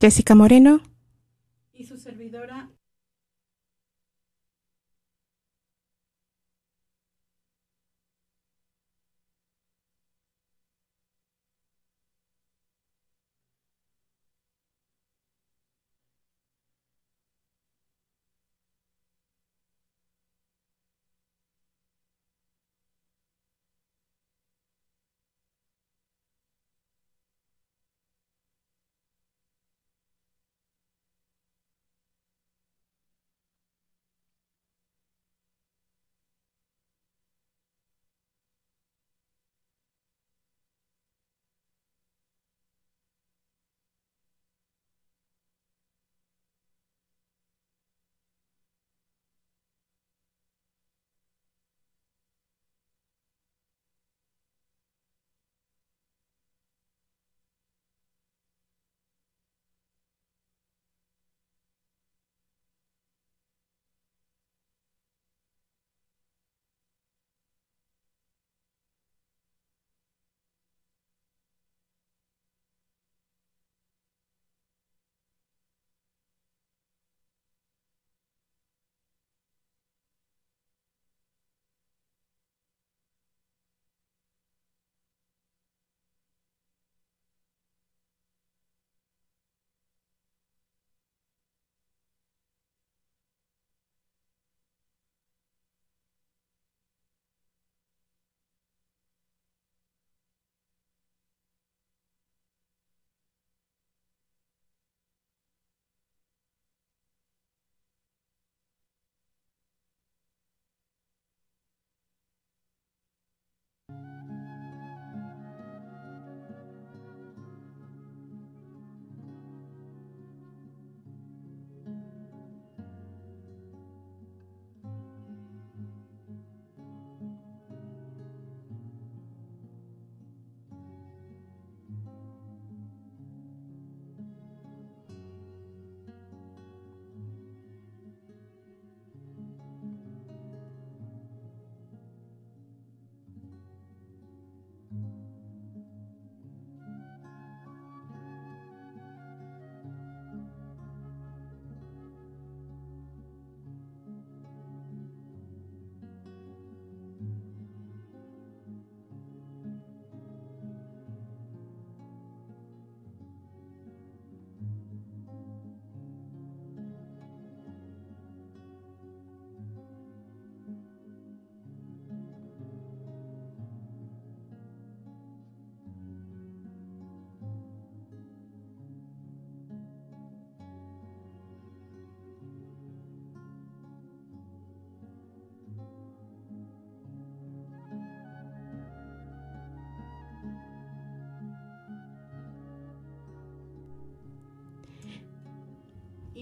Jessica Moreno. Y su servidora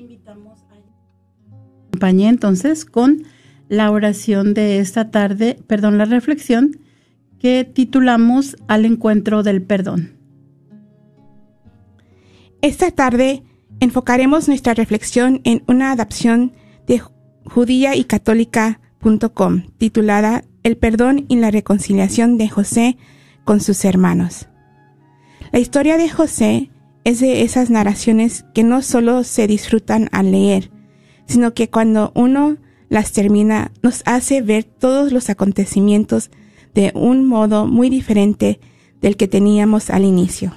invitamos a... Acompañé entonces con la oración de esta tarde, perdón, la reflexión que titulamos Al encuentro del perdón. Esta tarde enfocaremos nuestra reflexión en una adaptación de judía y católica.com titulada El perdón y la reconciliación de José con sus hermanos. La historia de José es de esas narraciones que no solo se disfrutan al leer, sino que cuando uno las termina nos hace ver todos los acontecimientos de un modo muy diferente del que teníamos al inicio.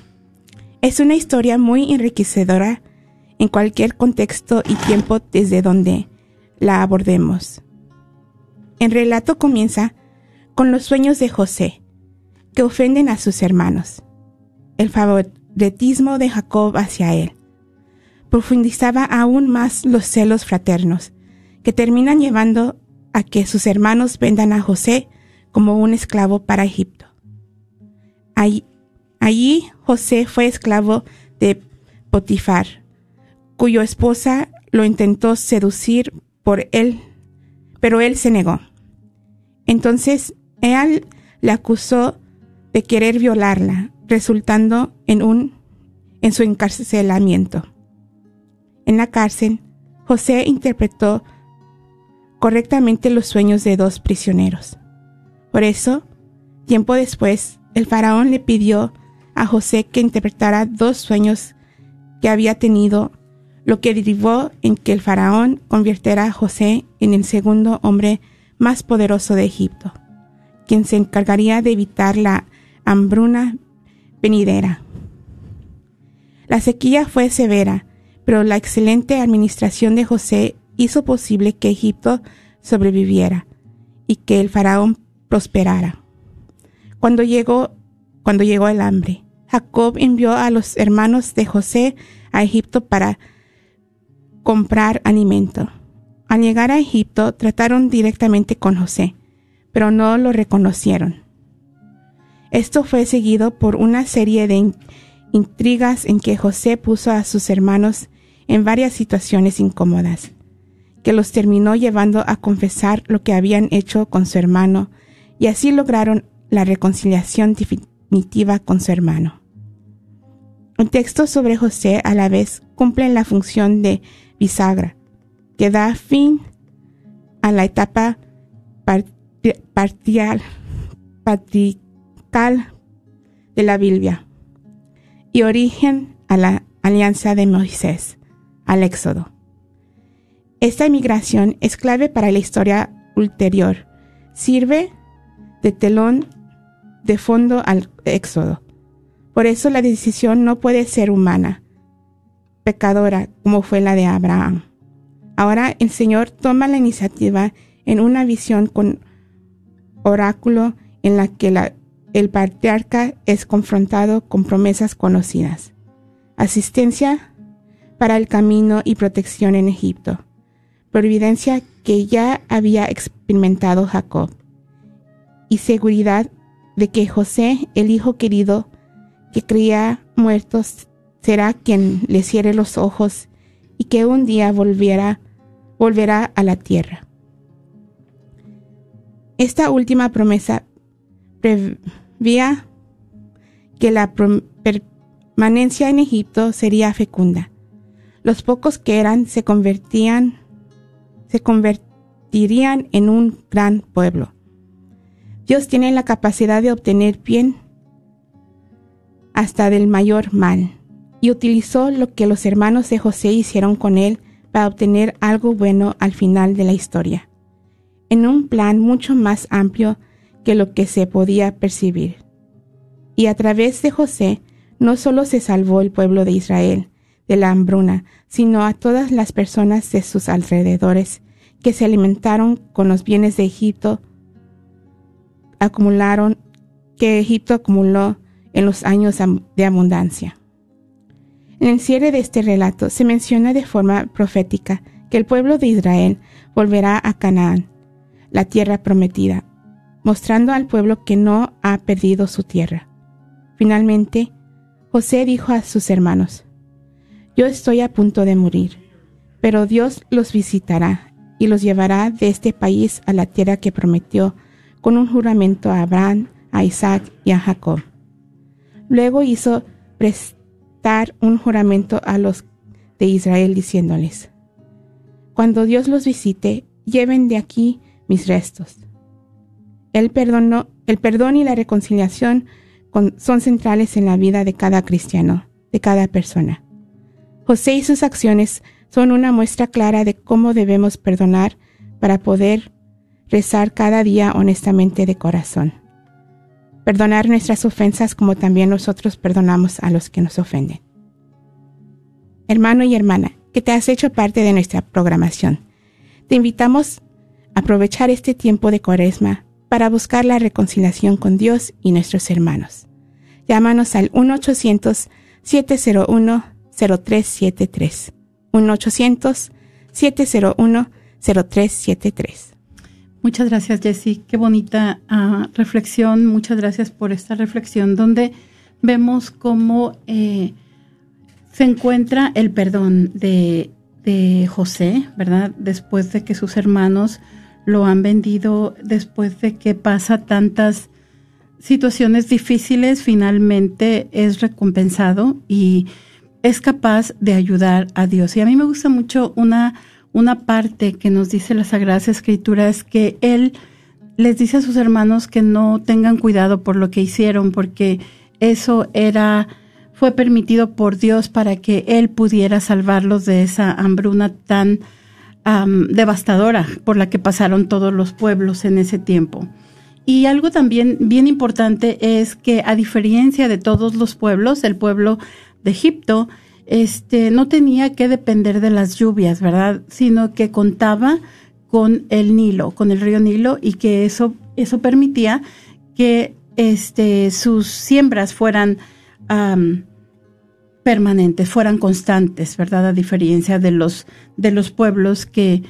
Es una historia muy enriquecedora en cualquier contexto y tiempo desde donde la abordemos. El relato comienza con los sueños de José, que ofenden a sus hermanos, el de Jacob hacia él. Profundizaba aún más los celos fraternos, que terminan llevando a que sus hermanos vendan a José como un esclavo para Egipto. Allí, allí José fue esclavo de Potifar, cuyo esposa lo intentó seducir por él, pero él se negó. Entonces él le acusó de querer violarla, resultando en un en su encarcelamiento. En la cárcel, José interpretó correctamente los sueños de dos prisioneros. Por eso, tiempo después, el faraón le pidió a José que interpretara dos sueños que había tenido, lo que derivó en que el faraón convirtiera a José en el segundo hombre más poderoso de Egipto, quien se encargaría de evitar la hambruna venidera. La sequía fue severa, pero la excelente administración de José hizo posible que Egipto sobreviviera y que el faraón prosperara. Cuando llegó, cuando llegó el hambre, Jacob envió a los hermanos de José a Egipto para comprar alimento. Al llegar a Egipto trataron directamente con José, pero no lo reconocieron. Esto fue seguido por una serie de intrigas en que José puso a sus hermanos en varias situaciones incómodas, que los terminó llevando a confesar lo que habían hecho con su hermano, y así lograron la reconciliación definitiva con su hermano. El texto sobre José a la vez cumple la función de bisagra, que da fin a la etapa patrial, de la Biblia y origen a la alianza de Moisés, al Éxodo. Esta emigración es clave para la historia ulterior. Sirve de telón de fondo al Éxodo. Por eso la decisión no puede ser humana, pecadora como fue la de Abraham. Ahora el Señor toma la iniciativa en una visión con oráculo en la que la el patriarca es confrontado con promesas conocidas. Asistencia para el camino y protección en Egipto. Providencia que ya había experimentado Jacob. Y seguridad de que José, el hijo querido que creía muerto, será quien le cierre los ojos y que un día volverá, volverá a la tierra. Esta última promesa vía que la permanencia en Egipto sería fecunda. Los pocos que eran se convertían, se convertirían en un gran pueblo. Dios tiene la capacidad de obtener bien hasta del mayor mal, y utilizó lo que los hermanos de José hicieron con él para obtener algo bueno al final de la historia, en un plan mucho más amplio que lo que se podía percibir. Y a través de José no solo se salvó el pueblo de Israel de la hambruna, sino a todas las personas de sus alrededores que se alimentaron con los bienes de Egipto, acumularon, que Egipto acumuló en los años de abundancia. En el cierre de este relato se menciona de forma profética que el pueblo de Israel volverá a Canaán, la tierra prometida, mostrando al pueblo que no ha perdido su tierra. Finalmente, José dijo a sus hermanos, Yo estoy a punto de morir, Pero Dios los visitará y los llevará de este país a la tierra que prometió con un juramento a Abraham, a Isaac y a Jacob. Luego hizo prestar un juramento a los de Israel diciéndoles, Cuando Dios los visite, lleven de aquí mis restos. El, perdón y la reconciliación con- son centrales en la vida de cada cristiano, de cada persona. José y sus acciones son una muestra clara de cómo debemos perdonar para poder rezar cada día honestamente de corazón. Perdonar nuestras ofensas como también nosotros perdonamos a los que nos ofenden. Hermano y hermana, que te has hecho parte de nuestra programación, te invitamos a aprovechar este tiempo de cuaresma para buscar la reconciliación con Dios y nuestros hermanos. Llámanos al 1-800-701-0373. 1-800-701-0373. Muchas gracias, Jessie. Qué bonita ah, reflexión. Muchas gracias por esta reflexión donde vemos cómo eh, se encuentra el perdón de José, ¿verdad? Después de que sus hermanos lo han vendido, después de que pasa tantas situaciones difíciles, finalmente es recompensado y es capaz de ayudar a Dios. Y a mí me gusta mucho una, una parte que nos dice las Sagradas Escrituras, que Él les dice a sus hermanos que no tengan cuidado por lo que hicieron, porque eso era, fue permitido por Dios para que Él pudiera salvarlos de esa hambruna tan devastadora por la que pasaron todos los pueblos en ese tiempo. Y algo también bien importante es que a diferencia de todos los pueblos, el pueblo de Egipto, este, no tenía que depender de las lluvias, ¿verdad? Sino que contaba con el Nilo, con el río Nilo, y que eso, eso permitía que este, sus siembras fueran permanentes, fueran constantes, ¿verdad? A diferencia de los, de los pueblos que,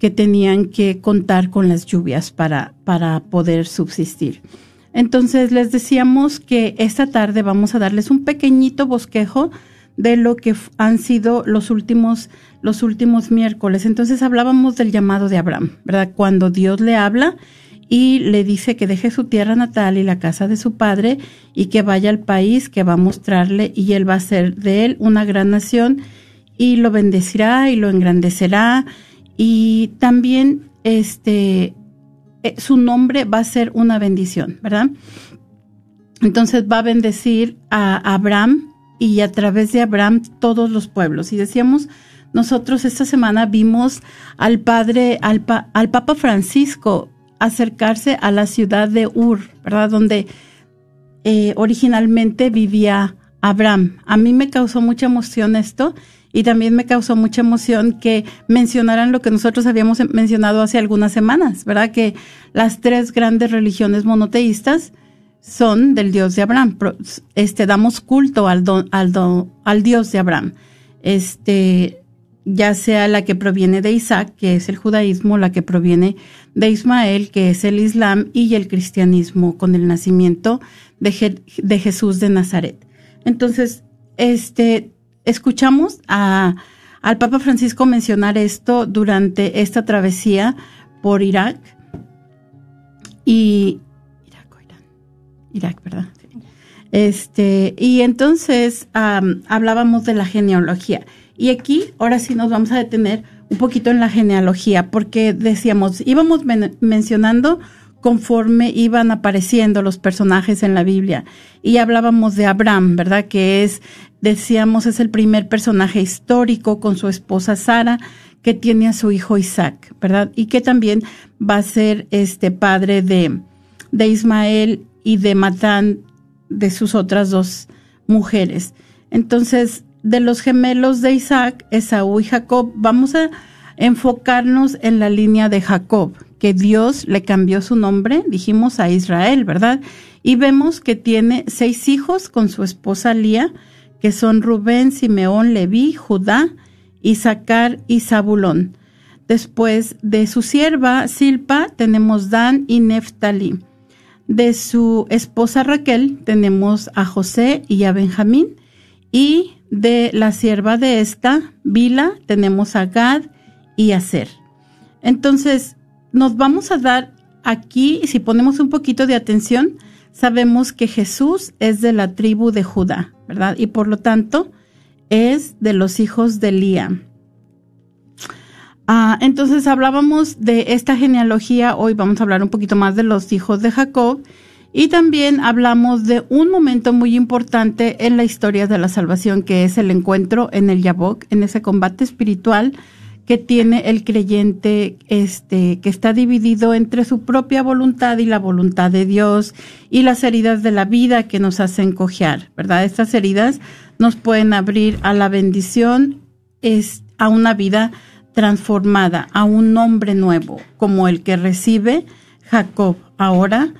que tenían que contar con las lluvias para, para poder subsistir. Entonces les decíamos que esta tarde vamos a darles un pequeñito bosquejo de lo que han sido los últimos, los últimos miércoles. Entonces hablábamos del llamado de Abraham, ¿verdad? Cuando Dios le habla y le dice que deje su tierra natal y la casa de su padre y que vaya al país que va a mostrarle y él va a ser de él una gran nación y lo bendecirá y lo engrandecerá y también este eh, su nombre va a ser una bendición, ¿verdad? Entonces va a bendecir a Abraham y a través de Abraham todos los pueblos. Y decíamos, nosotros esta semana vimos al padre, al, pa- al Papa Francisco acercarse a la ciudad de Ur, ¿verdad? Donde eh, originalmente vivía Abraham. A mí me causó mucha emoción esto y también me causó mucha emoción que mencionaran lo que nosotros habíamos mencionado hace algunas semanas, ¿verdad? Que las tres grandes religiones monoteístas son del Dios de Abraham. Este, damos culto al, al, al Dios de Abraham. Este, ya sea la que proviene de Isaac, que es el judaísmo, la que proviene de Ismael, que es el Islam, y el cristianismo con el nacimiento de, Je- de Jesús de Nazaret. Entonces, este, escuchamos a, al Papa Francisco mencionar esto durante esta travesía por Irak y Irak Irán. Irak, ¿verdad? Sí. Este, y entonces am, hablábamos de la genealogía. Y aquí, ahora sí nos vamos a detener un poquito en la genealogía, porque decíamos, íbamos men- mencionando conforme iban apareciendo los personajes en la Biblia. Y hablábamos de Abraham, ¿verdad? Que es, decíamos, es el primer personaje histórico con su esposa Sara, que tiene a su hijo Isaac, ¿verdad? Y que también va a ser este padre de, de Ismael y de Matán, de sus otras dos mujeres. Entonces, de los gemelos de Isaac, Esaú y Jacob, vamos a enfocarnos en la línea de Jacob, que Dios le cambió su nombre, dijimos a Israel, ¿verdad? Y vemos que tiene seis hijos con su esposa Lía, que son Rubén, Simeón, Leví, Judá, Isaacar y Zabulón. Después de su sierva Silpa tenemos Dan y Neftalí. De su esposa Raquel tenemos a José y a Benjamín. Y de la sierva de esta, Bila, tenemos a Gad y a Ser. Entonces, nos vamos a dar aquí, si ponemos un poquito de atención, sabemos que Jesús es de la tribu de Judá, ¿verdad? Y por lo tanto, es de los hijos de Lía. Ah, entonces hablábamos de esta genealogía, hoy vamos a hablar un poquito más de los hijos de Jacob y también hablamos de un momento muy importante en la historia de la salvación, que es el encuentro en el Yabok, en ese combate espiritual que tiene el creyente, este, que está dividido entre su propia voluntad y la voluntad de Dios y las heridas de la vida que nos hacen cojear, ¿verdad? Estas heridas nos pueden abrir a la bendición, es a una vida transformada, a un nombre nuevo, como el que recibe Jacob ahora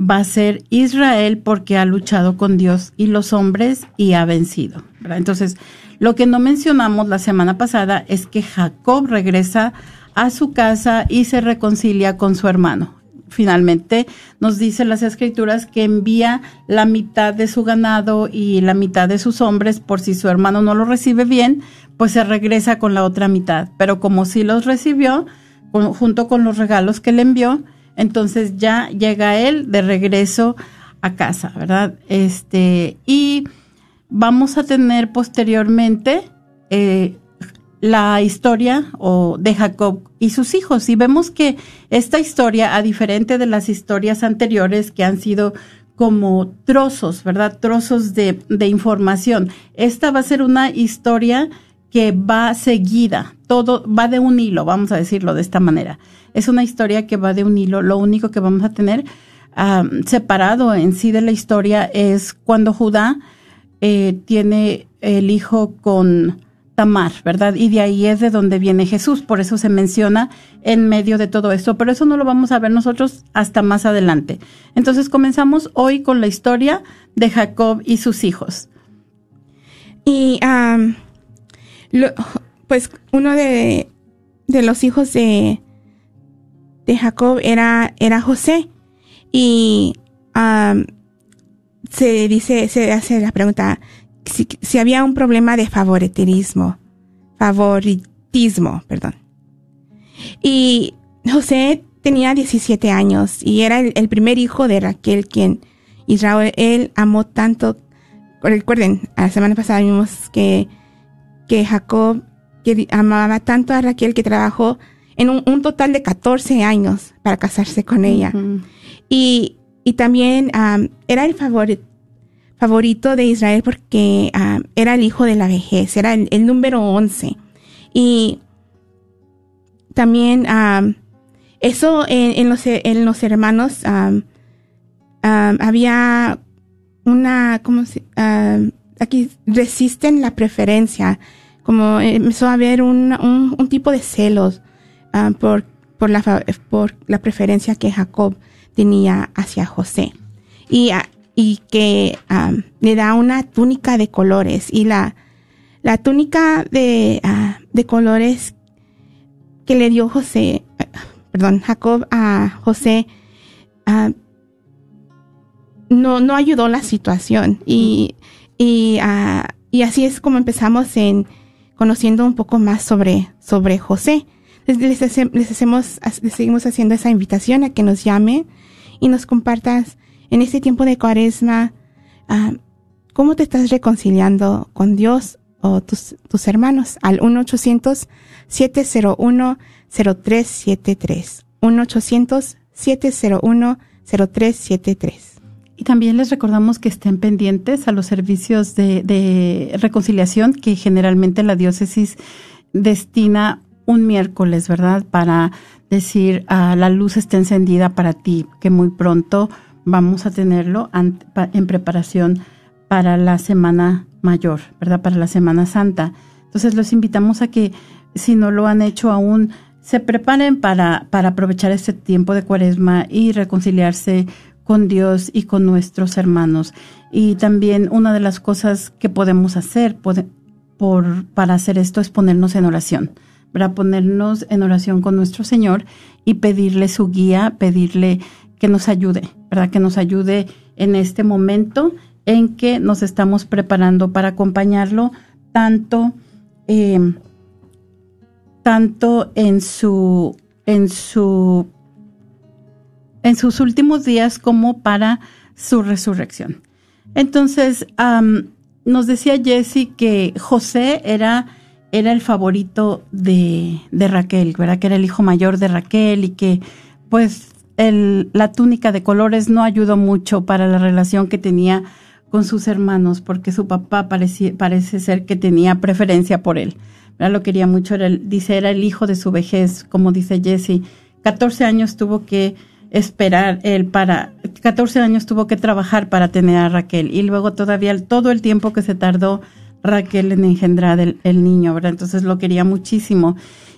va a ser Israel porque ha luchado con Dios y los hombres y ha vencido. Entonces, lo que no mencionamos la semana pasada es que Jacob regresa a su casa y se reconcilia con su hermano. Finalmente nos dice las escrituras que envía la mitad de su ganado y la mitad de sus hombres por si su hermano no lo recibe bien, pues se regresa con la otra mitad. Pero como sí los recibió, junto con los regalos que le envió, entonces ya llega él de regreso a casa, ¿verdad? Este, y vamos a tener posteriormente eh, la historia o de Jacob y sus hijos. Y vemos que esta historia, a diferente de las historias anteriores que han sido como trozos, ¿verdad? Trozos de, de información. Esta va a ser una historia que va seguida, todo va de un hilo, vamos a decirlo de esta manera. Es una historia que va de un hilo. Lo único que vamos a tener separado en sí de la historia es cuando Judá eh, tiene el hijo con Tamar, ¿verdad? Y de ahí es de donde viene Jesús. Por eso se menciona en medio de todo esto. Pero eso no lo vamos a ver nosotros hasta más adelante. Entonces comenzamos hoy con la historia de Jacob y sus hijos. Y pues uno de, de los hijos de, de Jacob era, era José. Y se dice, se hace la pregunta si, si, había un problema de favoritismo, favoritismo, perdón. Y José tenía 17 años y era el, primer hijo de Raquel quien Israel él amó tanto. Recuerden, la semana pasada vimos que, que Jacob que amaba tanto a Raquel que trabajó en un, total de 14 años para casarse con ella. y, y, también era el favorito, favorito de Israel porque era el hijo de la vejez, era el, número 11. Y también eso en, los, en los hermanos había una, ¿cómo se? aquí resisten la preferencia, como empezó a haber un, un tipo de celos Ah, por, por, la, por la preferencia que Jacob tenía hacia José. Y, ah, y que ah, le da una túnica de colores. Y la, la túnica de, de colores que le dio José, perdón, Jacob a José, no, no ayudó la situación. Y, y, y así es como empezamos en conociendo un poco más sobre, sobre José les, hacemos, les seguimos haciendo esa invitación a que nos llame y nos compartas en este tiempo de cuaresma uh, cómo te estás reconciliando con Dios o tus, tus hermanos al 1-800-701-0373. 1-800-701-0373. Y también les recordamos que estén pendientes a los servicios de, reconciliación que generalmente la diócesis destina un miércoles, ¿verdad? Para decir, ah, la luz está encendida para ti, que muy pronto vamos a tenerlo en preparación para la Semana Mayor, ¿verdad? Para la Semana Santa. Entonces los invitamos a que si no lo han hecho aún, se preparen para aprovechar este tiempo de cuaresma y reconciliarse con Dios y con nuestros hermanos. Y también una de las cosas que podemos hacer para hacer esto es ponernos en oración para ponernos en oración con nuestro Señor y pedirle su guía, pedirle que nos ayude, ¿verdad? Que nos ayude en este momento en que nos estamos preparando para acompañarlo tanto, eh, tanto en su, en su, en sus últimos días como para su resurrección. Entonces, nos decía Jesse que José era, era el favorito de, Raquel, ¿verdad? Que era el hijo mayor de Raquel y que, pues, la túnica de colores no ayudó mucho para la relación que tenía con sus hermanos, porque su papá parece ser que tenía preferencia por él. Lo quería mucho, era dice, era el hijo de su vejez, como dice Jesse. 14 años tuvo que esperar él para, 14 años tuvo que trabajar para tener a Raquel y luego todavía todo el tiempo que se tardó Raquel en engendrar el, el niño, ¿verdad? Entonces lo quería muchísimo.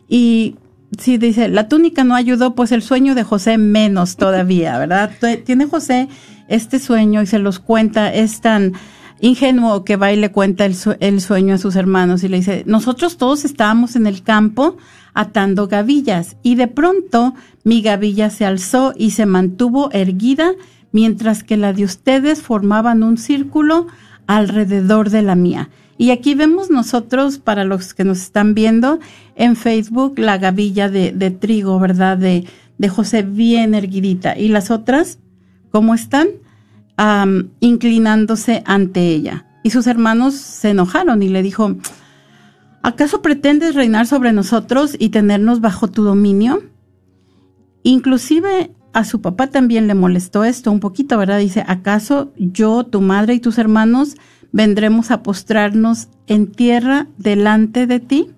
Y sí, dice, la túnica no ayudó, pues el sueño de José menos todavía, ¿verdad? Tiene José este sueño y se los cuenta, es tan ingenuo que va y le cuenta el, sueño a sus hermanos y le dice, nosotros todos estábamos en el campo atando gavillas y de pronto mi gavilla se alzó y se mantuvo erguida mientras que la de ustedes formaban un círculo alrededor de la mía. Y aquí vemos nosotros, para los que nos están viendo en Facebook, la gavilla de, trigo, ¿verdad? De, de José bien erguidita. Y las otras, ¿cómo están? inclinándose ante ella. Y sus hermanos se enojaron y le dijo, ¿acaso pretendes reinar sobre nosotros y tenernos bajo tu dominio? Inclusive a su papá también le molestó esto un poquito, ¿verdad? Dice, ¿acaso yo, tu madre y tus hermanos vendremos a postrarnos en tierra delante de ti?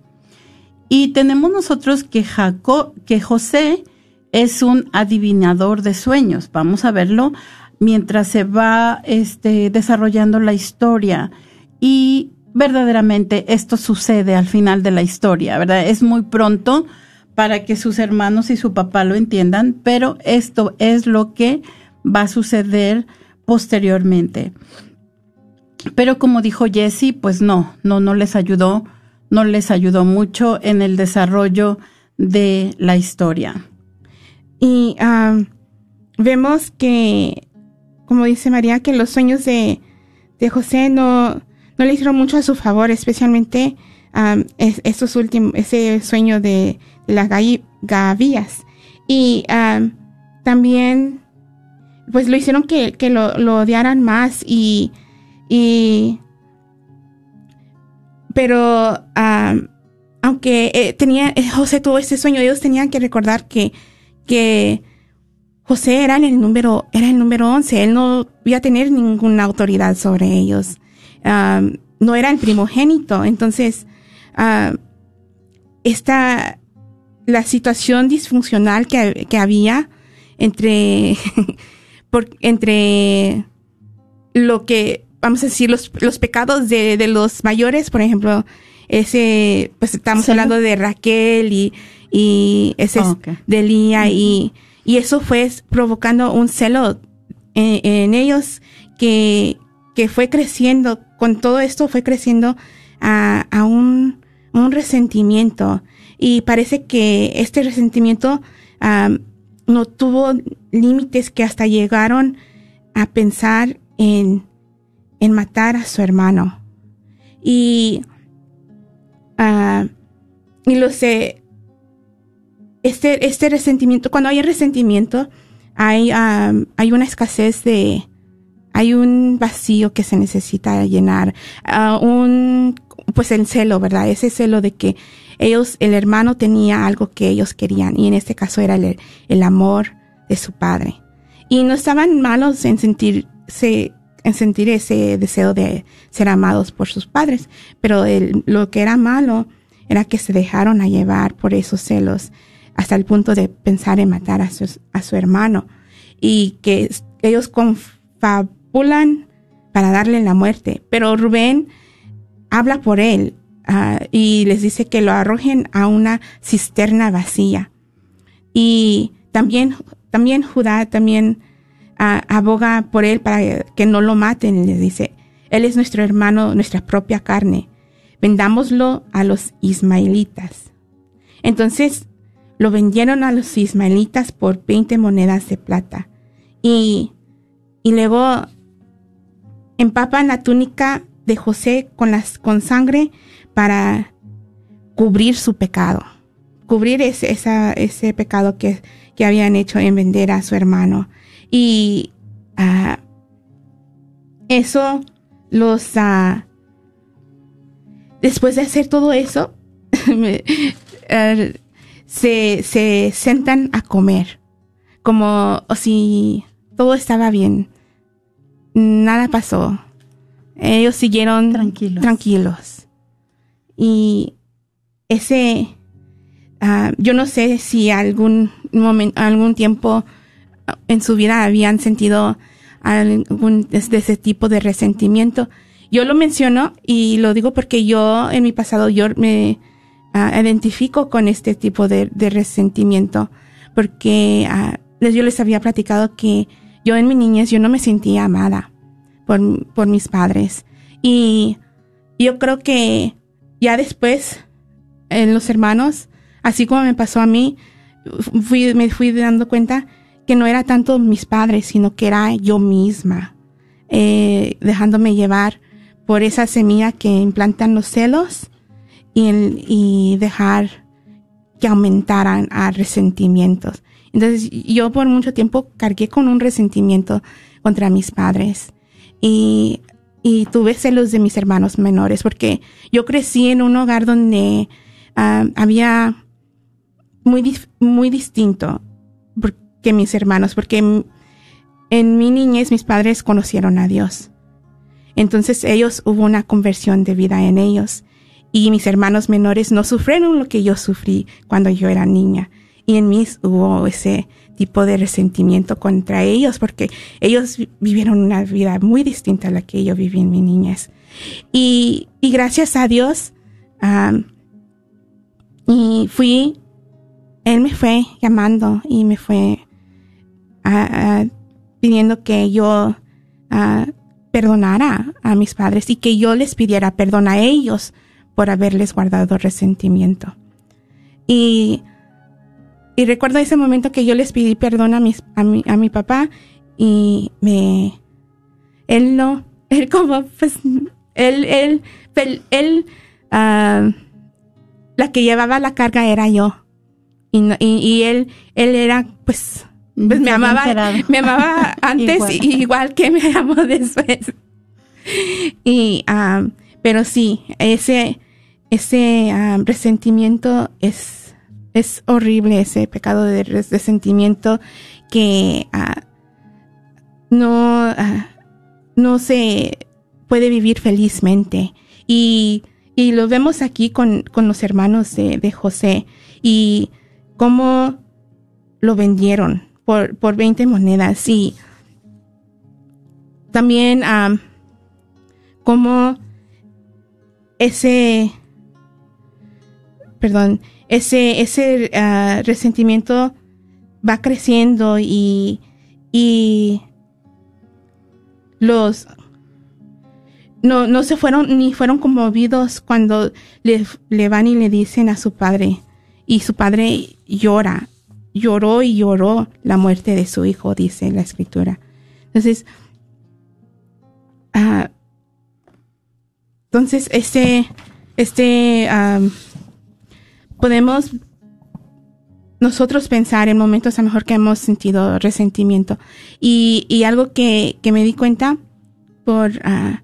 Y tenemos nosotros que Jacob, que José es un adivinador de sueños. Vamos a verlo mientras se va este, desarrollando la historia y verdaderamente esto sucede al final de la historia, ¿verdad? Es muy pronto para que sus hermanos y su papá lo entiendan, pero esto es lo que va a suceder posteriormente. Pero como dijo Jesse, pues no, no, no les ayudó, no les ayudó mucho en el desarrollo de la historia. Y ah, vemos que como dice María, que los sueños de, de José no, no le hicieron mucho a su favor, especialmente estos últimos, ese sueño de, las gavillas. Y también, pues lo hicieron que, que lo, odiaran más y, y pero aunque eh, tenía, eh, José tuvo ese sueño, ellos tenían que recordar que, que José era el número, era el número 11. Él no iba a tener ninguna autoridad sobre ellos. no era el primogénito. Entonces, esta, la situación disfuncional que, que había entre, por, entre lo que, vamos a decir, los, los pecados de, de los mayores, por ejemplo, ese, pues estamos hablando de Raquel y, y ese oh, de Lía y y eso fue provocando un celo en, ellos que, que, fue creciendo, con todo esto fue creciendo a, a un, un, resentimiento. Y parece que este resentimiento no tuvo límites que hasta llegaron a pensar en, en matar a su hermano. Y, uh, y lo sé, este, este resentimiento, cuando hay resentimiento, hay, hay una escasez de, hay un vacío que se necesita llenar, uh, un, pues el celo, ¿verdad? Ese celo de que ellos, el hermano tenía algo que ellos querían y en este caso era el, el amor de su padre. Y no estaban malos en sentirse, en sentir ese deseo de ser amados por sus padres, pero lo que era malo era que se dejaron a llevar por esos celos hasta el punto de pensar en matar a su, a su hermano y que ellos confabulan para darle la muerte. Pero Rubén habla por él ah, y les dice que lo arrojen a una cisterna vacía. Y también, también Judá también ah, aboga por él para que no lo maten. Y les dice, él es nuestro hermano, nuestra propia carne. Vendámoslo a los ismaelitas. Entonces, lo vendieron a los ismaelitas por 20 monedas de plata. Y, y luego empapan la túnica de José con, las, con sangre para cubrir su pecado, cubrir ese, esa, ese pecado que, que habían hecho en vender a su hermano. Y ah, eso los... ah, después de hacer todo eso, ah, se, se sentan a comer, como si todo estaba bien, nada pasó. Ellos siguieron Tranquilos. tranquilos. Y ese, ah, yo no sé si algún momento, algún tiempo ah, en su vida habían sentido algún de ese tipo de resentimiento. Yo lo menciono y lo digo porque yo en mi pasado yo me ah, identifico con este tipo de, de resentimiento porque yo les había platicado que yo en mi niñez yo no me sentía amada por, por mis padres y yo creo que ya después en los hermanos así como me pasó a mí me fui dando cuenta que no era tanto mis padres sino que era yo misma eh, dejándome llevar por esa semilla que implantan los celos y, y dejar que aumentaran a resentimientos. Entonces yo por mucho tiempo cargué con un resentimiento contra mis padres y, y tuve celos de mis hermanos menores porque yo crecí en un hogar donde ah, había muy, muy distinto que mis hermanos, porque en, en mi niñez mis padres conocieron a Dios. Entonces ellos hubo una conversión de vida en ellos y mis hermanos menores no sufrieron lo que yo sufrí cuando yo era niña. Y en mí hubo ese tipo de resentimiento contra ellos porque ellos vi- vivieron una vida muy distinta a la que yo viví en mi niñez. Y, y gracias a Dios, y fui, Él me fue llamando y me fue pidiendo que yo perdonara a mis padres y que yo les pidiera perdón a ellos por haberles guardado resentimiento. Y, y recuerdo ese momento que yo les pedí perdón a, mis, a, mi, a mi papá y me... Él no, él como, pues, él, él, él, él, ah, la que llevaba la carga era yo. Y, no- y, y él, él era, pues, pues me amaba, enterado. me amaba antes Igual. y igual que me amó después. Y, ah, pero sí, ese, ese ah, resentimiento es, es horrible, ese pecado de res- resentimiento que ah, no, ah, no se puede vivir felizmente. Y, y lo vemos aquí con, con los hermanos de, José y cómo lo vendieron por, por 20 monedas. Y también am, cómo ese, perdón, ese, ese ah, resentimiento va creciendo y, y los no, no se fueron ni fueron conmovidos cuando le, le van y le dicen a su padre y su padre llora, lloró y lloró la muerte de su hijo, dice la escritura. Entonces, ah, entonces este, este, am, podemos nosotros pensar en momentos a lo mejor que hemos sentido resentimiento y, y algo que, que me di cuenta por ah,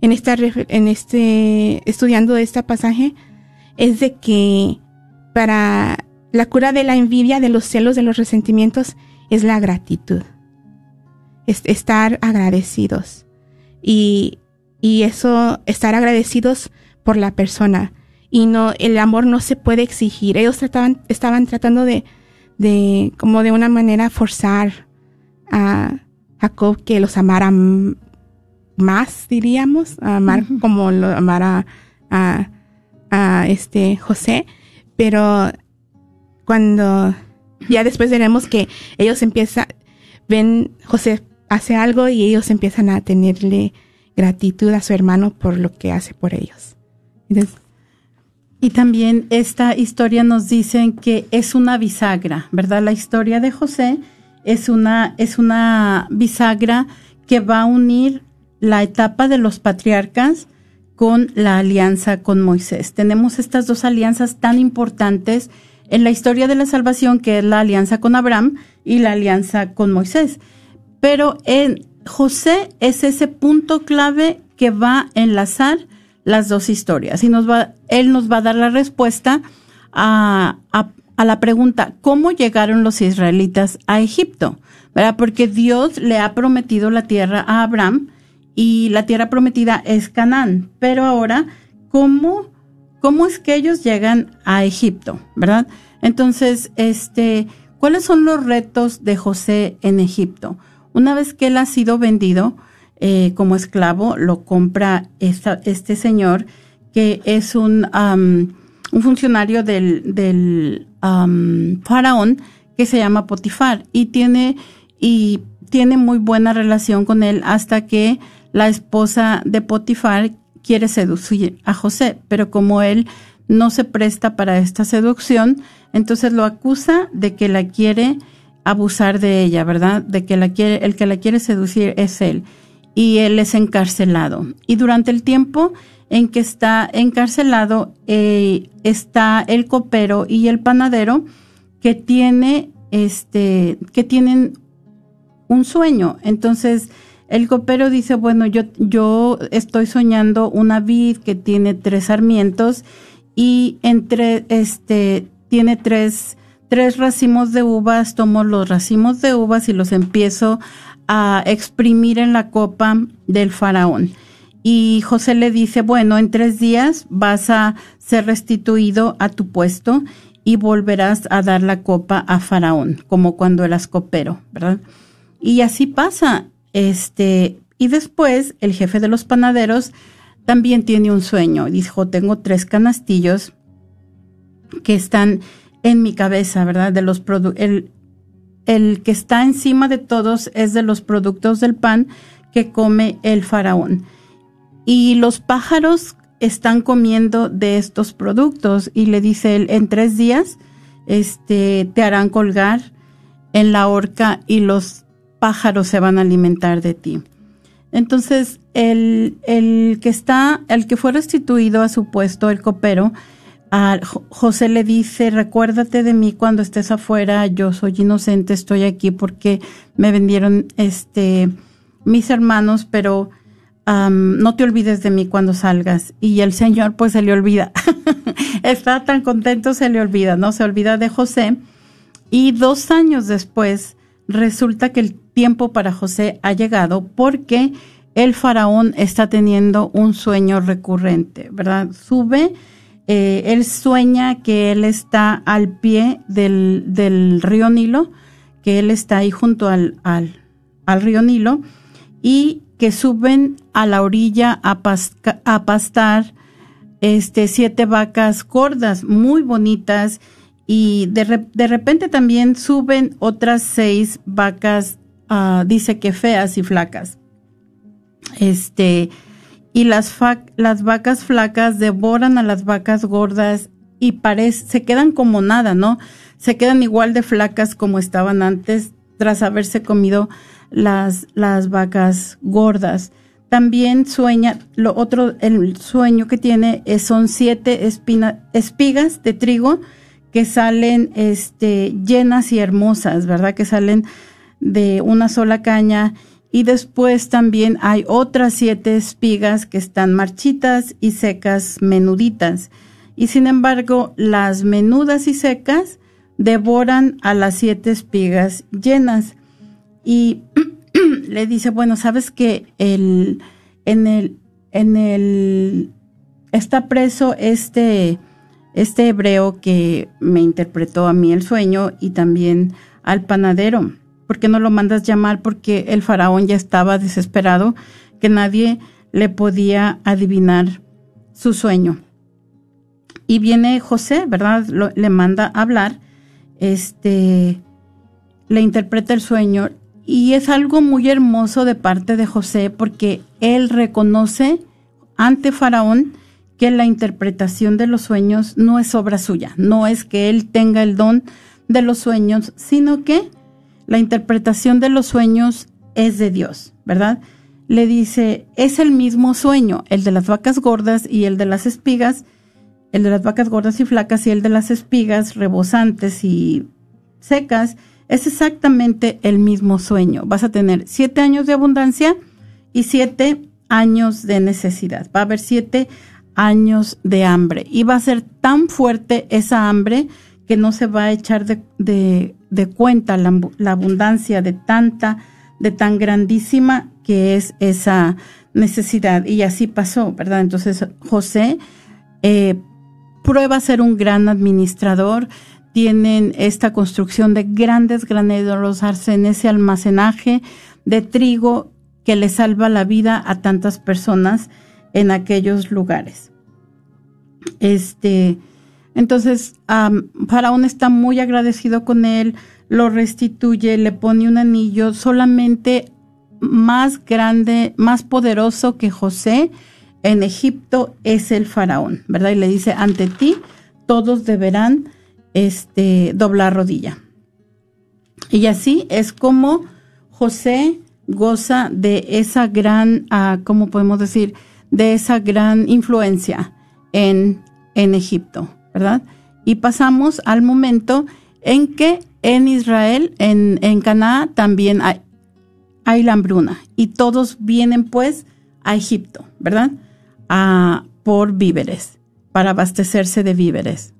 en esta en este estudiando este pasaje es de que para la cura de la envidia, de los celos, de los resentimientos es la gratitud. Es estar agradecidos. Y, y eso, estar agradecidos por la persona. Y no, el amor no se puede exigir. Ellos trataban, estaban tratando de, de, como de una manera forzar a Jacob que los amara más, diríamos, a amar como lo amara a, a este José, pero cuando ya después veremos que ellos empiezan, ven José hace algo y ellos empiezan a tenerle gratitud a su hermano por lo que hace por ellos. Entonces, Y también esta historia nos dicen que es una bisagra, ¿verdad? La historia de José es una, es una bisagra que va a unir la etapa de los patriarcas con la alianza con Moisés. Tenemos estas dos alianzas tan importantes en la historia de la salvación, que es la alianza con Abraham y la alianza con Moisés. Pero en José es ese punto clave que va a enlazar las dos historias y nos va, él nos va a dar la respuesta a, a la pregunta, ¿cómo llegaron los israelitas a Egipto? ¿Verdad? Porque Dios le ha prometido la tierra a Abraham y la tierra prometida es Canaán. Pero ahora, ¿cómo, cómo es que ellos llegan a Egipto? ¿Verdad? Entonces, este, ¿cuáles son los retos de José en Egipto? Una vez que él ha sido vendido eh, como esclavo, lo compra este señor que es un, un funcionario del, del faraón que se llama Potifar y tiene, y tiene muy buena relación con él hasta que la esposa de Potifar quiere seducir a José, pero como él no se presta para esta seducción, entonces lo acusa de que la quiere abusar de ella, ¿verdad? De que la quiere, el que la quiere seducir es él. Y él es encarcelado. Y durante el tiempo en que está encarcelado, eh, está el copero y el panadero que tiene, este, que tienen un sueño. Entonces, el copero dice, bueno, yo, yo estoy soñando una vid que tiene tres sarmientos y entre, este, tiene tres, tres racimos de uvas, tomo los racimos de uvas y los empiezo a exprimir en la copa del faraón. Y José le dice, bueno, en tres días vas a ser restituido a tu puesto y volverás a dar la copa a Faraón, como cuando eras copero, ¿verdad? Y así pasa. Este, y después el jefe de los panaderos también tiene un sueño. Dijo, tengo tres canastillos que están en mi cabeza, ¿verdad? De los el, el que está encima de todos es de los productos del pan que come el faraón. Y los pájaros están comiendo de estos productos y le dice él, en tres días este, te harán colgar en la horca y los pájaros se van a alimentar de ti. Entonces, el, el que está, el que fue restituido a su puesto, el copero, a José le dice, recuérdate de mí cuando estés afuera, yo soy inocente, estoy aquí porque me vendieron este mis hermanos, pero no te olvides de mí cuando salgas. Y el Señor pues se le olvida. Está tan contento, se le olvida, ¿no? Se olvida de José. Y dos años después resulta que el tiempo para José ha llegado porque el faraón está teniendo un sueño recurrente, ¿verdad? Sube, eh, él sueña que él está al pie del, río Nilo, que él está ahí junto al, río Nilo y que suben a la orilla a, pastar este, siete vacas gordas, muy bonitas, y de, repente también suben otras seis vacas, uh, dice que feas y flacas. Este, y las, las vacas flacas devoran a las vacas gordas y parece, se quedan como nada, ¿no? Se quedan igual de flacas como estaban antes tras haberse comido las, las vacas gordas. También sueña, lo otro, el sueño que tiene es, son siete espigas de trigo que salen este, llenas y hermosas, ¿verdad? Que salen de una sola caña. Y después también hay otras siete espigas que están marchitas y secas, menuditas. Y sin embargo, las menudas y secas devoran a las siete espigas llenas y le dice, bueno, sabes que el, en el, en el, está preso este, este hebreo que me interpretó a mí el sueño y también al panadero. ¿Por qué no lo mandas llamar? Porque el faraón ya estaba desesperado, que nadie le podía adivinar su sueño. Y viene José, ¿verdad? le manda hablar, este, le interpreta el sueño, y es algo muy hermoso de parte de José porque él reconoce ante Faraón que la interpretación de los sueños no es obra suya, no es que él tenga el don de los sueños, sino que la interpretación de los sueños es de Dios, ¿verdad? le dice, es el mismo sueño, el de las vacas gordas y el de las espigas, el de las vacas gordas y flacas y el de las espigas rebosantes y secas, es exactamente el mismo sueño. Vas a tener siete años de abundancia y siete años de necesidad. Va a haber siete años de hambre y va a ser tan fuerte esa hambre que no se va a echar de, cuenta la, abundancia de tanta, de tan grandísima que es esa necesidad. Y así pasó, ¿verdad? Entonces José eh, prueba a ser un gran administrador, tienen esta construcción de grandes graneros, hacen ese almacenaje de trigo que le salva la vida a tantas personas en aquellos lugares. Este, entonces, Faraón está muy agradecido con él, lo restituye, le pone un anillo solamente más grande, más poderoso que José en Egipto es el Faraón, ¿verdad? Y le dice, ante ti todos deberán este, doblar rodilla. Y así es como José goza de esa gran, uh, ¿cómo podemos decir? De esa gran influencia en, en Egipto, ¿verdad? Y pasamos al momento en que en Israel, en, en Canaán, también hay, hay la hambruna y todos vienen pues a Egipto, ¿verdad? A, por víveres, para abastecerse de víveres.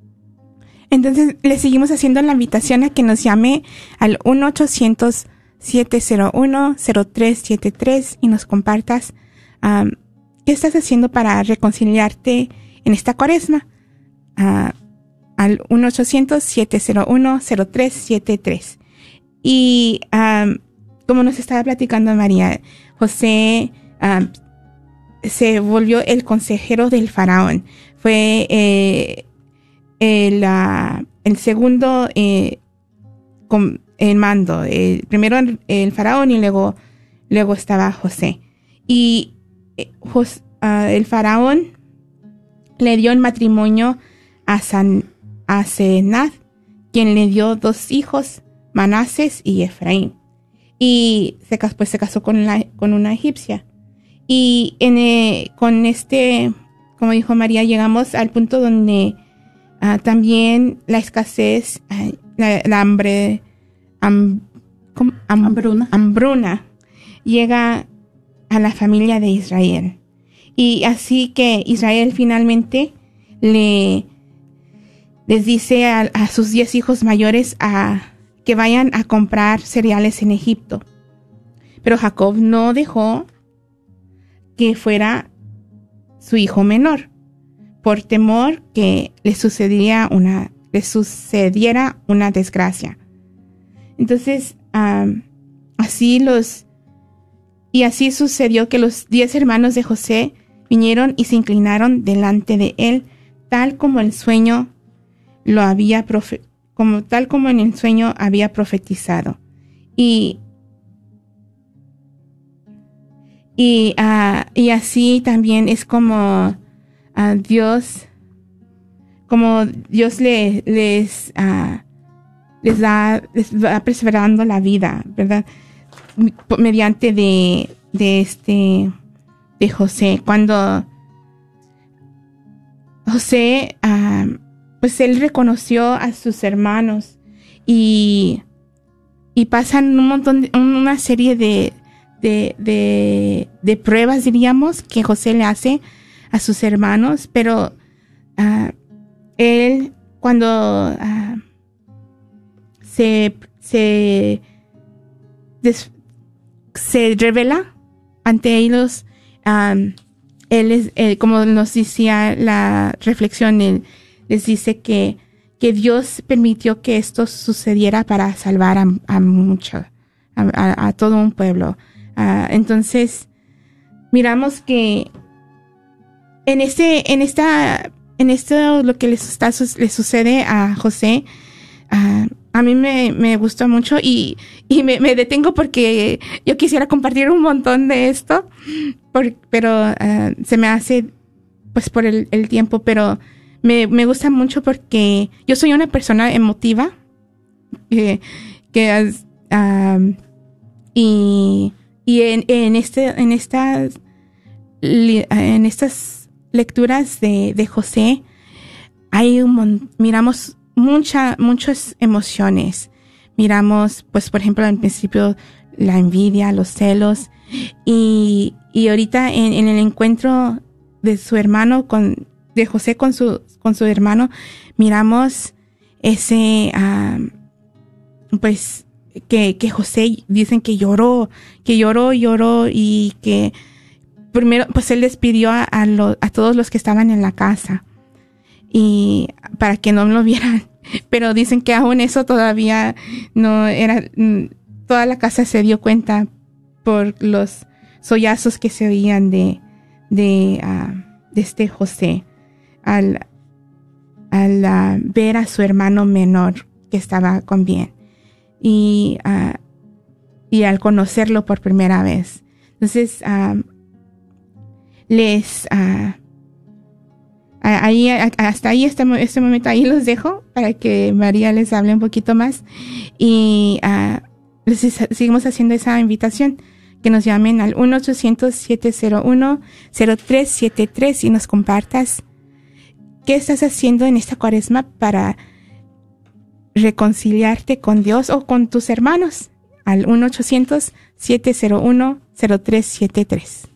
Entonces le seguimos haciendo la invitación a que nos llame al 1-800-701-0373 y nos compartas qué estás haciendo para reconciliarte en esta cuaresma. Uh, al 1-800-701-0373. Y como nos estaba platicando María, José se volvió el consejero del faraón. Fue eh, el, segundo eh, mando. primero el, faraón y luego, luego estaba José. Y eh, ah, el faraón le dio el matrimonio a, San, a Senad, quien le dio dos hijos, Manases y Efraín. Y se, pues, se casó con, la, con una egipcia. Y en, con este, como dijo María, llegamos al punto donde Ah, también la escasez, la, hambre, hambruna. hambruna llega a la familia de Israel. Y así que Israel finalmente le les dice a, sus diez hijos mayores a, que vayan a comprar cereales en Egipto. Pero Jacob no dejó que fuera su hijo menor por temor que le sucediera una, le sucediera una desgracia. Entonces, así los, y así sucedió que los diez hermanos de José vinieron y se inclinaron delante de él, tal como el sueño lo había como tal como en el sueño había profetizado. Y y, ah, así también es como a Dios, como Dios le, les, uh, les, da, les va perseverando la vida, ¿verdad? Mediante de, de este, de José. Cuando José, uh, pues él reconoció a sus hermanos y, y pasan un montón, de, una serie de, de, de, pruebas, diríamos, que José le hace a sus hermanos, pero uh, él cuando uh, se, se, se revela ante ellos, um, él es, eh, como nos decía la reflexión, él les dice que, que Dios permitió que esto sucediera para salvar a, a mucho, a, todo un pueblo. Uh, entonces, miramos que en este, en esta, en esto lo que le sucede a José, a mí me, me, gustó mucho y, y me, me, detengo porque yo quisiera compartir un montón de esto, pero ah, se me hace pues por el, el tiempo, pero me, me, gusta mucho porque yo soy una persona emotiva que, que y, y en, en, este, en, estas, en estas lecturas de, de José hay un miramos mucha, muchas emociones. Miramos, pues, por ejemplo, al principio la envidia, los celos. Y, y ahorita en, en el encuentro de su hermano con, de José con su, con su hermano, miramos ese, ah, pues, que, que José dicen que lloró, que lloró, lloró y que primero, pues él despidió a, a, todos los que estaban en la casa y para que no lo vieran. Pero dicen que aún eso todavía no era, mm, toda la casa se dio cuenta por los sollazos que se oían de, de, ah, de este José al, al ah, ver a su hermano menor que estaba con bien y, ah, y al conocerlo por primera vez. Entonces, ah, les... a- ahí, hasta ahí, este, este momento, ahí los dejo para que María les hable un poquito más. Y les seguimos haciendo esa invitación, que nos llamen al 1-800-701-0373 y nos compartas qué estás haciendo en esta cuaresma para reconciliarte con Dios o con tus hermanos al 1-800-701-0373.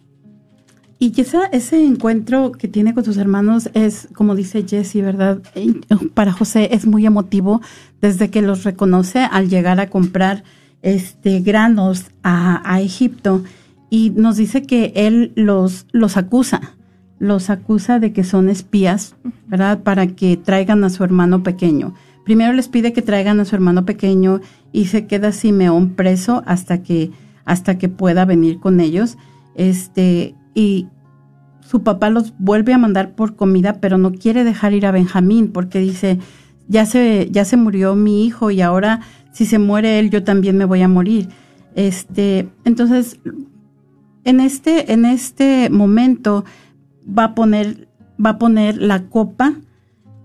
Y esa, ese encuentro que tiene con sus hermanos es, como dice Jesse, ¿verdad? Para José es muy emotivo desde que los reconoce al llegar a comprar este granos a, a Egipto y nos dice que él los, los acusa, los acusa de que son espías, ¿verdad? Para que traigan a su hermano pequeño. Primero les pide que traigan a su hermano pequeño y se queda Simeón preso hasta que, hasta que pueda venir con ellos. Este, y su papá los vuelve a mandar por comida, pero no quiere dejar ir a Benjamín porque dice, ya se, ya se murió mi hijo y ahora si se muere él, yo también me voy a morir. Este, entonces, en este, en este momento va a poner, va a poner la copa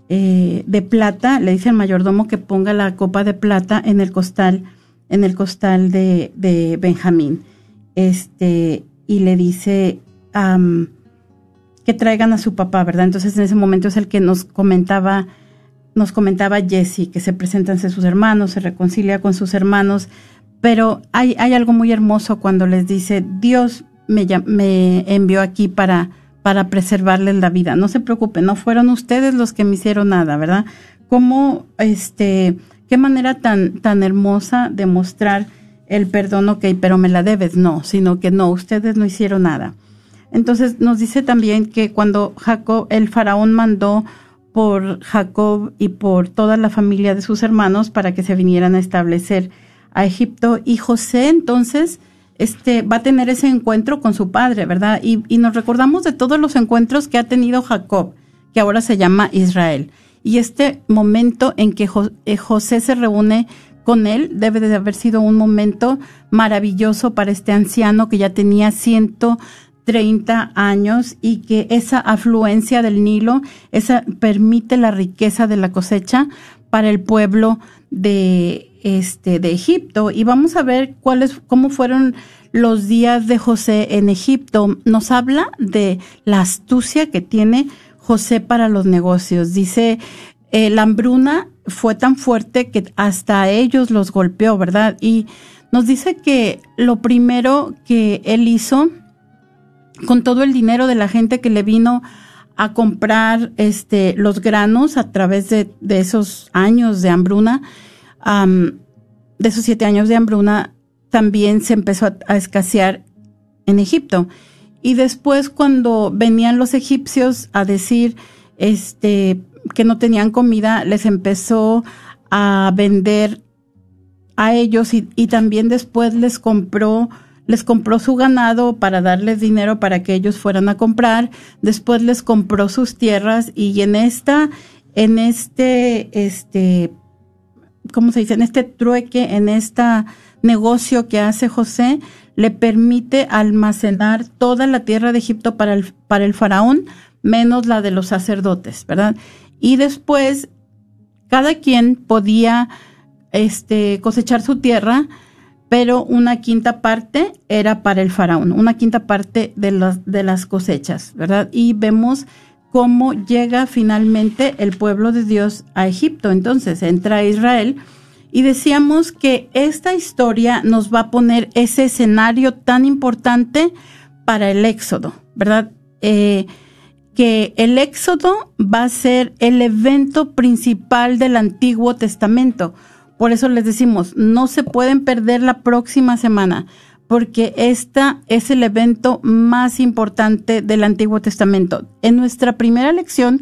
eh, de plata, le dice al mayordomo que ponga la copa de plata en el costal, en el costal de, de Benjamín. Este, y le dice que traigan a su papá, ¿verdad? Entonces en ese momento es el que nos comentaba, nos comentaba Jesse, que se presenta ante sus hermanos, se reconcilia con sus hermanos, pero hay, hay algo muy hermoso cuando les dice, Dios me, me envió aquí para, para preservarles la vida. No se preocupen, no fueron ustedes los que me hicieron nada, ¿verdad? Cómo, este, qué manera tan, tan hermosa de mostrar el perdón, ok, pero me la debes, no, sino que no, ustedes no hicieron nada. Entonces nos dice también que cuando Jacob, el faraón mandó por Jacob y por toda la familia de sus hermanos para que se vinieran a establecer a Egipto y José entonces este va a tener ese encuentro con su padre, ¿verdad? Y, nos recordamos de todos los encuentros que ha tenido Jacob, que ahora se llama Israel. Y este momento en que eh, José se reúne con él debe de haber sido un momento maravilloso para este anciano que ya tenía 130 años y que esa afluencia del Nilo esa permite la riqueza de la cosecha para el pueblo de este de Egipto y vamos a ver cuáles cómo fueron los días de José en Egipto. Nos habla de la astucia que tiene José para los negocios. Dice, eh, la hambruna fue tan fuerte que hasta ellos los golpeó, ¿verdad? Y nos dice que lo primero que él hizo con todo el dinero de la gente que le vino a comprar este los granos a través de, de esos años de hambruna, de esos siete años de hambruna, también se empezó a, a escasear en Egipto. Y después cuando venían los egipcios a decir este que no tenían comida, les empezó a vender a ellos y, y también después les compró les compró su ganado para darles dinero para que ellos fueran a comprar, después les compró sus tierras y en esta en este este ¿cómo se dice? En este trueque, en este negocio que hace José, le permite almacenar toda la tierra de Egipto para el, para el faraón, menos la de los sacerdotes, ¿verdad? Y después, cada quien podía este, cosechar su tierra pero una quinta parte era para el faraón, una quinta parte de de las cosechas, ¿verdad? Y vemos cómo llega finalmente el pueblo de Dios a Egipto. Entonces entra a Israel y decíamos que esta historia nos va a poner ese escenario tan importante para el éxodo, ¿verdad? Eh, que el éxodo va a ser el evento principal del Antiguo Testamento. Por eso les decimos, no se pueden perder la próxima semana, porque esta es el evento más importante del Antiguo Testamento. En nuestra primera lección,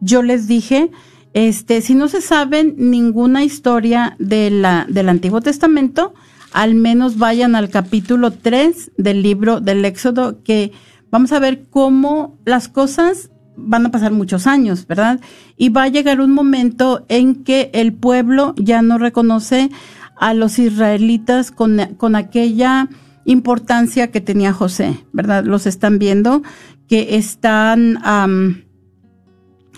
yo les dije, este, si no se saben ninguna historia de la, del Antiguo Testamento, al menos vayan al capítulo 3 del libro del Éxodo, que vamos a ver cómo las cosas van a pasar muchos años, ¿verdad? Y va a llegar un momento en que el pueblo ya no reconoce a los israelitas con, con aquella importancia que tenía José, ¿verdad? Los están viendo que están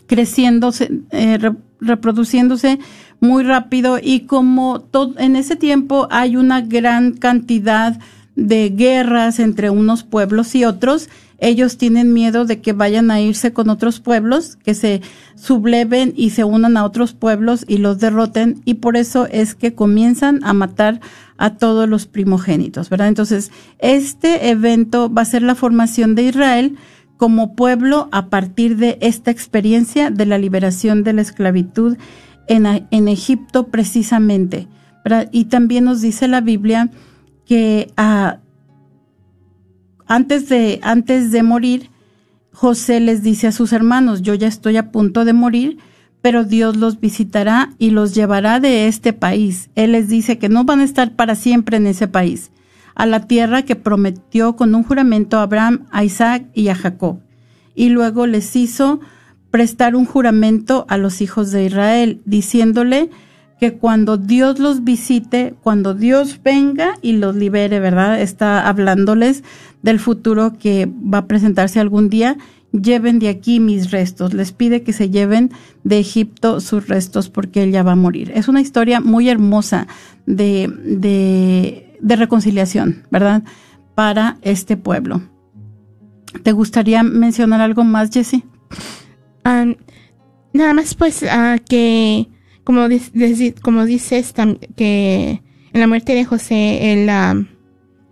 creciéndose, eh, reproduciéndose muy rápido y como todo, en ese tiempo hay una gran cantidad de guerras entre unos pueblos y otros, ellos tienen miedo de que vayan a irse con otros pueblos, que se subleven y se unan a otros pueblos y los derroten, y por eso es que comienzan a matar a todos los primogénitos, ¿verdad? Entonces, este evento va a ser la formación de Israel como pueblo a partir de esta experiencia de la liberación de la esclavitud en, en Egipto precisamente. Y también nos dice la Biblia que a antes de, antes de morir, José les dice a sus hermanos, yo ya estoy a punto de morir, pero Dios los visitará y los llevará de este país. Él les dice que no van a estar para siempre en ese país, a la tierra que prometió con un juramento a Abraham, a Isaac y a Jacob. Y luego les hizo prestar un juramento a los hijos de Israel, diciéndole que cuando Dios los visite, cuando Dios venga y los libere, ¿verdad? Está hablándoles del futuro que va a presentarse algún día, lleven de aquí mis restos. Les pide que se lleven de Egipto sus restos porque él ya va a morir. Es una historia muy hermosa de, de, reconciliación, ¿verdad? Para este pueblo. ¿Te gustaría mencionar algo más, Jessie? Ah, nada más pues uh, que, como, como dices, que en la muerte de José, él... Uh,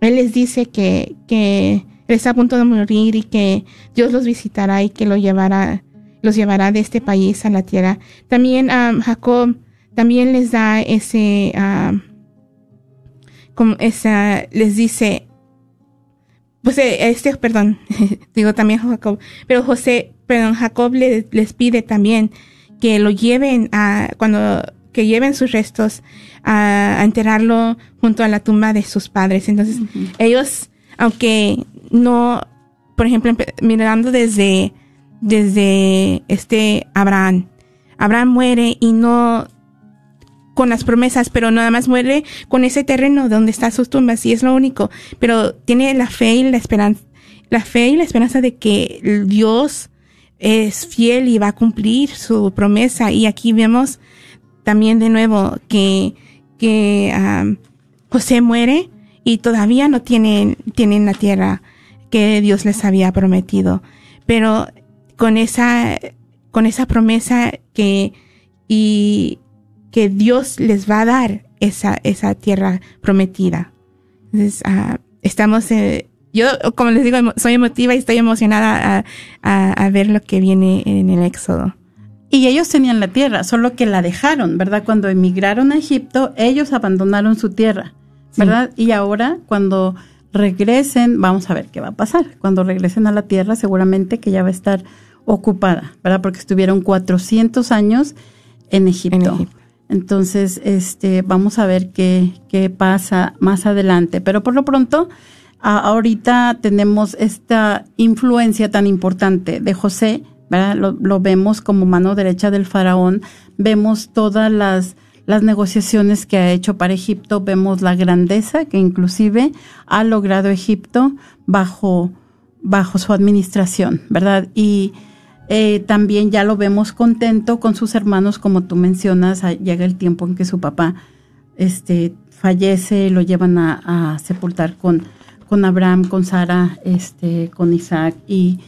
él les dice que, que él está a punto de morir y que Dios los visitará y que lo llevará, los llevará de este país a la tierra. También um, Jacob también les da ese, um, como esa, les dice, pues eh, este, perdón, digo también Jacob, pero José, perdón, Jacob les pide también que lo lleven a, cuando que lleven sus restos a, enterrarlo junto a la tumba de sus padres. Entonces, ellos, aunque no, por ejemplo, mirando desde, desde este Abraham, Abraham muere y no con las promesas, pero nada más muere con ese terreno donde están sus tumbas y es lo único. Pero tiene la fe y la esperanza, la fe y la esperanza de que Dios es fiel y va a cumplir su promesa. Y aquí vemos también de nuevo que, que José muere y todavía no tienen, tienen la tierra que Dios les había prometido. Pero con esa, con esa promesa que, y que Dios les va a dar esa, esa tierra prometida. Entonces, ah, estamos, eh, yo, como les digo, soy emotiva y estoy emocionada a, a ver lo que viene en el Éxodo. Y ellos tenían la tierra, solo que la dejaron, ¿verdad? Cuando emigraron a Egipto, ellos abandonaron su tierra, ¿verdad? Y ahora, cuando regresen, vamos a ver qué va a pasar. Cuando regresen a la tierra, seguramente que ya va a estar ocupada, ¿verdad? Porque estuvieron 400 años en Egipto. Entonces, este, vamos a ver qué, qué pasa más adelante. Pero por lo pronto, ahorita tenemos esta influencia tan importante de José lo, vemos como mano derecha del faraón, vemos todas las, las negociaciones que ha hecho para Egipto, vemos la grandeza que inclusive ha logrado Egipto bajo, bajo su administración, ¿verdad? Y eh, también ya lo vemos contento con sus hermanos, como tú mencionas, llega el tiempo en que su papá este, fallece, lo llevan a sepultar con, con Abraham, con Sara, este, con Isaac y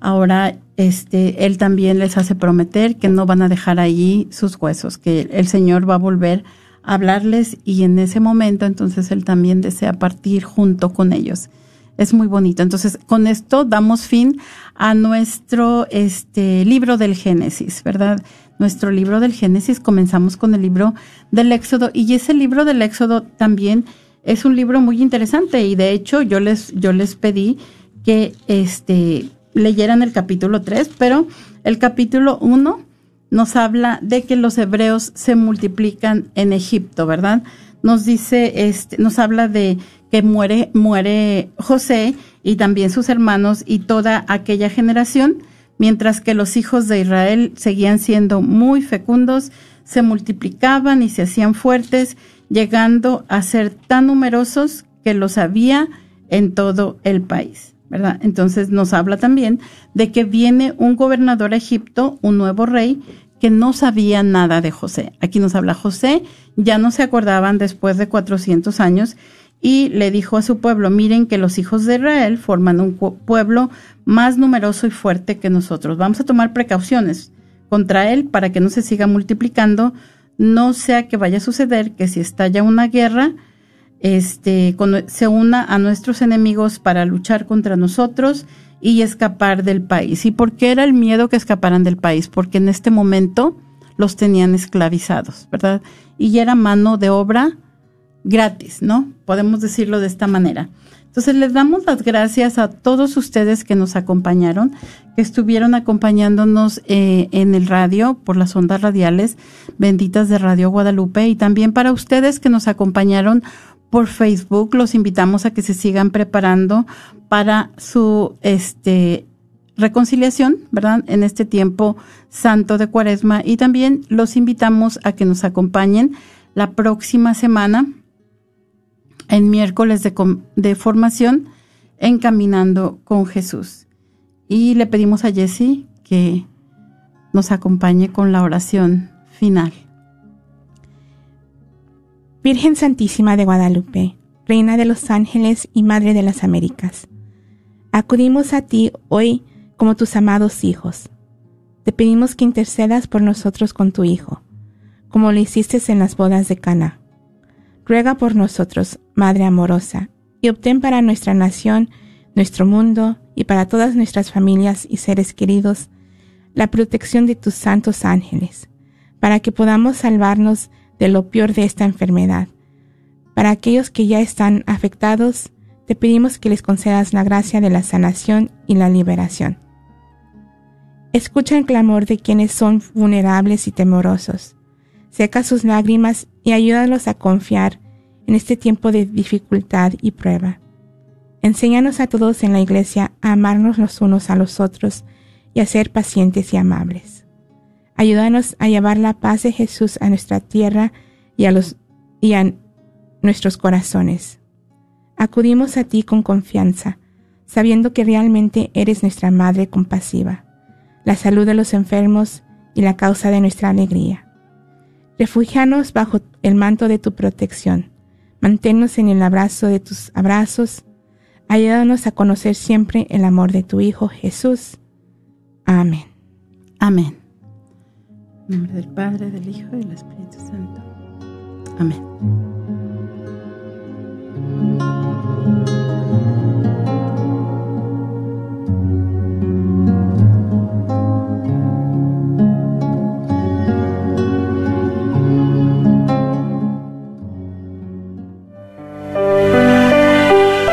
ahora este, él también les hace prometer que no van a dejar allí sus huesos, que el Señor va a volver a hablarles y en ese momento entonces él también desea partir junto con ellos. Es muy bonito. Entonces, con esto damos fin a nuestro este libro del Génesis, ¿verdad? Nuestro libro del Génesis comenzamos con el libro del Éxodo y ese libro del Éxodo también es un libro muy interesante y de hecho yo les yo les pedí que este leyeran el capítulo 3, pero el capítulo 1 nos habla de que los hebreos se multiplican en Egipto, ¿verdad? Nos dice, este, nos habla de que muere, muere José y también sus hermanos y toda aquella generación, mientras que los hijos de Israel seguían siendo muy fecundos, se multiplicaban y se hacían fuertes, llegando a ser tan numerosos que los había en todo el país. Entonces nos habla también de que viene un gobernador a Egipto, un nuevo rey, que no sabía nada de José. Aquí nos habla José, ya no se acordaban después de 400 años y le dijo a su pueblo, miren que los hijos de Israel forman un pueblo más numeroso y fuerte que nosotros. Vamos a tomar precauciones contra él para que no se siga multiplicando, no sea que vaya a suceder que si estalla una guerra, este, se una a nuestros enemigos para luchar contra nosotros y escapar del país. ¿Y por qué era el miedo que escaparan del país? Porque en este momento los tenían esclavizados, ¿verdad? Y era mano de obra gratis, ¿no? Podemos decirlo de esta manera. Entonces les damos las gracias a todos ustedes que nos acompañaron, que estuvieron acompañándonos eh, en el radio por las ondas radiales benditas de Radio Guadalupe y también para ustedes que nos acompañaron por Facebook. Los invitamos a que se sigan preparando para su este reconciliación, ¿verdad? En este tiempo santo de Cuaresma y también los invitamos a que nos acompañen la próxima semana en miércoles de, formación encaminando con Jesús. Y le pedimos a Jesse que nos acompañe con la oración final. Virgen Santísima de Guadalupe, Reina de los Ángeles y Madre de las Américas, acudimos a ti hoy como tus amados hijos. Te pedimos que intercedas por nosotros con tu Hijo, como lo hiciste en las bodas de Cana. Ruega por nosotros, Madre amorosa, y obtén para nuestra nación, nuestro mundo y para todas nuestras familias y seres queridos la protección de tus santos ángeles, para que podamos salvarnos de lo peor de esta enfermedad. Para aquellos que ya están afectados, te pedimos que les concedas la gracia de la sanación y la liberación. Escucha el clamor de quienes son vulnerables y temorosos. Seca sus lágrimas y ayúdalos a confiar en este tiempo de dificultad y prueba. Enséñanos a todos en la Iglesia a amarnos los unos a los otros y a ser pacientes y amables. Ayúdanos a llevar la paz de Jesús a nuestra tierra y a, los, y a nuestros corazones. Acudimos a ti con confianza, sabiendo que realmente eres nuestra Madre compasiva, la salud de los enfermos y la causa de nuestra alegría. Refugianos bajo el manto de tu protección. Manténnos en el abrazo de tus abrazos. Ayúdanos a conocer siempre el amor de tu Hijo Jesús. Amén. Amén. En nombre del Padre, del Hijo y del Espíritu Santo. Amén.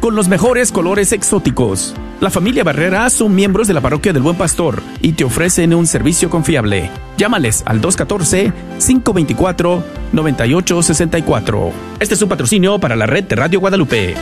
con los mejores colores exóticos. La familia Barrera son miembros de la parroquia del Buen Pastor y te ofrecen un servicio confiable. Llámales al 214-524-9864. Este es un patrocinio para la red de Radio Guadalupe.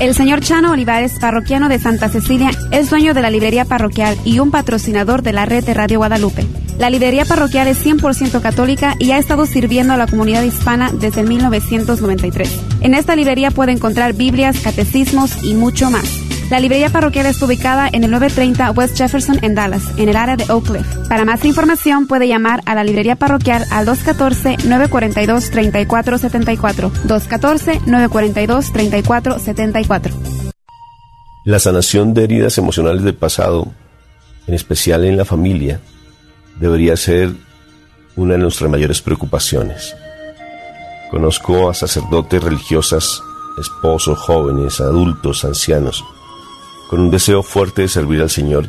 El señor Chano Olivares, parroquiano de Santa Cecilia, es dueño de la librería parroquial y un patrocinador de la red de Radio Guadalupe. La librería parroquial es 100% católica y ha estado sirviendo a la comunidad hispana desde 1993. En esta librería puede encontrar Biblias, catecismos y mucho más. La librería parroquial está ubicada en el 930 West Jefferson en Dallas, en el área de Oak Cliff. Para más información puede llamar a la librería parroquial al 214-942-3474. 214-942-3474. La sanación de heridas emocionales del pasado, en especial en la familia, debería ser una de nuestras mayores preocupaciones. Conozco a sacerdotes religiosas, esposos, jóvenes, adultos, ancianos, con un deseo fuerte de servir al Señor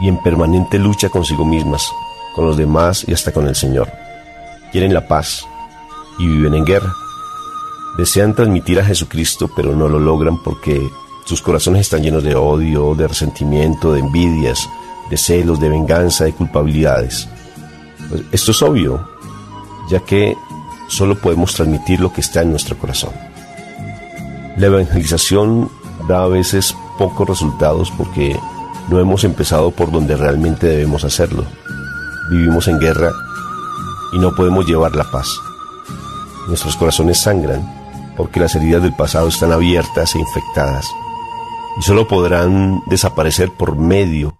y en permanente lucha consigo mismas, con los demás y hasta con el Señor. Quieren la paz y viven en guerra. Desean transmitir a Jesucristo, pero no lo logran porque sus corazones están llenos de odio, de resentimiento, de envidias, de celos, de venganza, de culpabilidades. Pues esto es obvio, ya que solo podemos transmitir lo que está en nuestro corazón. La evangelización da a veces pocos resultados porque no hemos empezado por donde realmente debemos hacerlo. Vivimos en guerra y no podemos llevar la paz. Nuestros corazones sangran porque las heridas del pasado están abiertas e infectadas y solo podrán desaparecer por medio